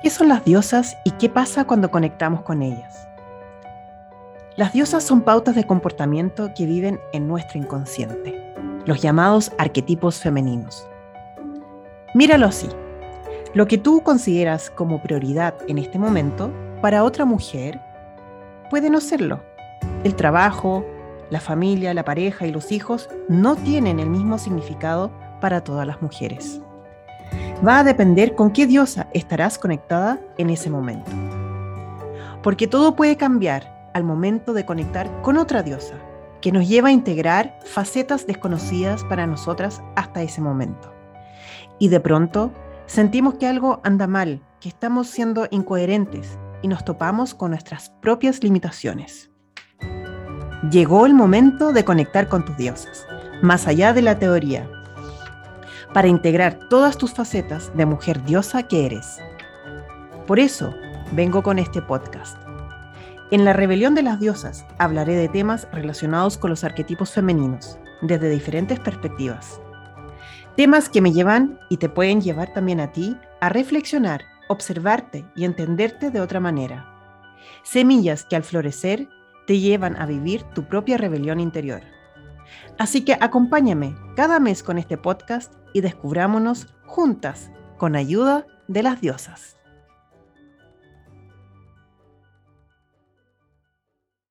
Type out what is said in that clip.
¿Qué son las diosas y qué pasa cuando conectamos con ellas? Las diosas son pautas de comportamiento que viven en nuestro inconsciente, los llamados arquetipos femeninos. Míralo así. Lo que tú consideras como prioridad en este momento, para otra mujer, puede no serlo. El trabajo, la familia, la pareja y los hijos no tienen el mismo significado para todas las mujeres va a depender con qué diosa estarás conectada en ese momento. Porque todo puede cambiar al momento de conectar con otra diosa, que nos lleva a integrar facetas desconocidas para nosotras hasta ese momento. Y de pronto sentimos que algo anda mal, que estamos siendo incoherentes y nos topamos con nuestras propias limitaciones. Llegó el momento de conectar con tus diosas, más allá de la teoría, para integrar todas tus facetas de mujer diosa que eres. Por eso vengo con este podcast. En la rebelión de las diosas hablaré de temas relacionados con los arquetipos femeninos, desde diferentes perspectivas. Temas que me llevan y te pueden llevar también a ti a reflexionar, observarte y entenderte de otra manera. Semillas que al florecer te llevan a vivir tu propia rebelión interior. Así que acompáñame cada mes con este podcast y descubrámonos juntas con ayuda de las diosas.